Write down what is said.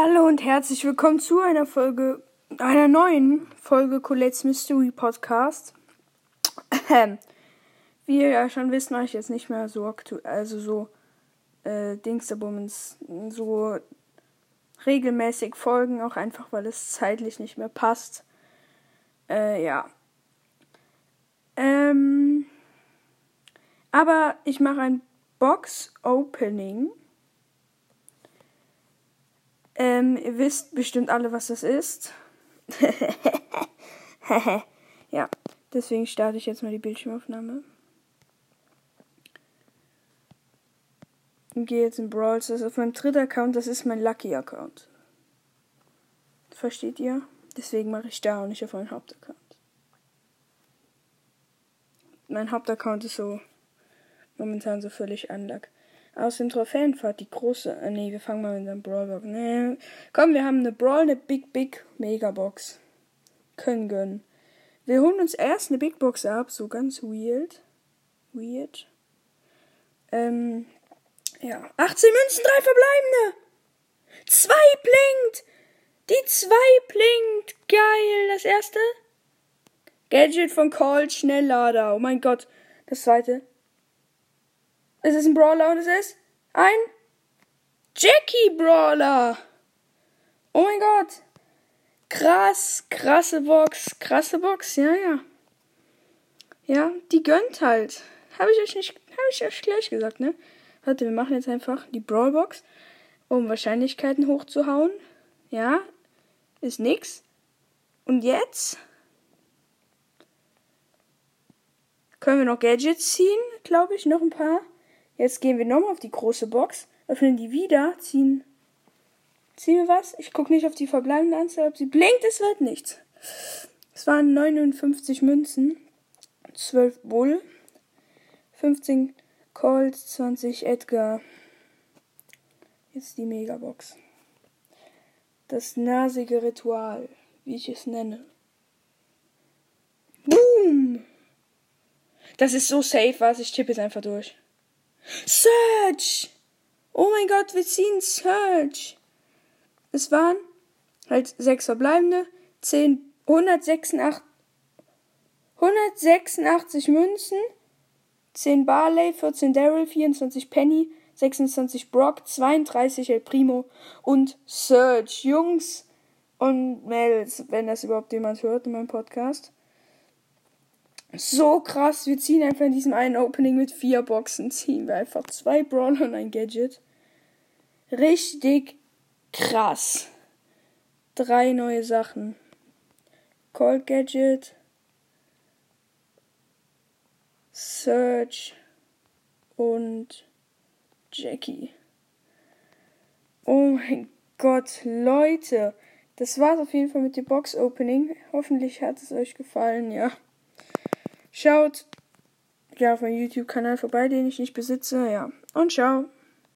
Hallo und herzlich willkommen zu einer Folge, einer neuen Folge Colette's Mystery Podcast. Ähm, wie ihr ja schon wisst, mache ich jetzt nicht mehr so aktuell, also so äh, Dingsterbummens, so regelmäßig Folgen, auch einfach, weil es zeitlich nicht mehr passt. Äh, ja. Ähm, aber ich mache ein Box-Opening. Ähm, ihr wisst bestimmt alle, was das ist. ja, deswegen starte ich jetzt mal die Bildschirmaufnahme. Und gehe jetzt in Brawl Das ist auf meinem dritten Account, das ist mein Lucky Account. Versteht ihr? Deswegen mache ich da und nicht auf meinem Hauptaccount. Mein Hauptaccount ist so momentan so völlig unluck. Aus dem Trophäenfahrt die große. Äh, nee, wir fangen mal mit einer Brawlbox. Nee. Komm, wir haben eine Brawl, eine Big Big Megabox. Können gönnen. Wir holen uns erst eine Big Box ab, so ganz weird. Weird. Ähm, ja. 18 Münzen, drei verbleibende. Zwei blinkt. Die zwei blinkt. Geil. Das erste. Gadget von Colt, Schnelllader. Oh mein Gott. Das zweite. Es ist ein Brawler und es ist ein Jackie Brawler. Oh mein Gott. Krass, krasse Box, krasse Box, ja, ja. Ja, die gönnt halt. Habe ich euch nicht, habe ich euch gleich gesagt, ne? Warte, wir machen jetzt einfach die Brawlbox, um Wahrscheinlichkeiten hochzuhauen. Ja, ist nix. Und jetzt können wir noch Gadgets ziehen, glaube ich, noch ein paar. Jetzt gehen wir nochmal auf die große Box, öffnen die wieder, ziehen. Ziehen wir was? Ich gucke nicht auf die verbleibende Anzahl, ob sie blinkt, es wird nichts. Es waren 59 Münzen, 12 Bull, 15 Colt, 20 Edgar. Jetzt die Megabox. Das nasige Ritual, wie ich es nenne. Boom! Das ist so safe, was ich tippe es einfach durch. Search! Oh mein Gott, wir ziehen Search! Es waren halt sechs verbleibende, zehn, 186, 186 Münzen, 10 Barley, 14 Daryl, 24 Penny, 26 Brock, 32 El Primo und Search. Jungs und Mädels, wenn das überhaupt jemand hört in meinem Podcast so krass. Wir ziehen einfach in diesem einen Opening mit vier Boxen, ziehen wir einfach zwei Brawler und ein Gadget. Richtig krass. Drei neue Sachen. Cold Gadget. Search und Jackie. Oh mein Gott, Leute. Das war's auf jeden Fall mit dem Box Opening. Hoffentlich hat es euch gefallen, ja. Schaut ja auf meinem YouTube-Kanal vorbei, den ich nicht besitze. Ja. Und ciao.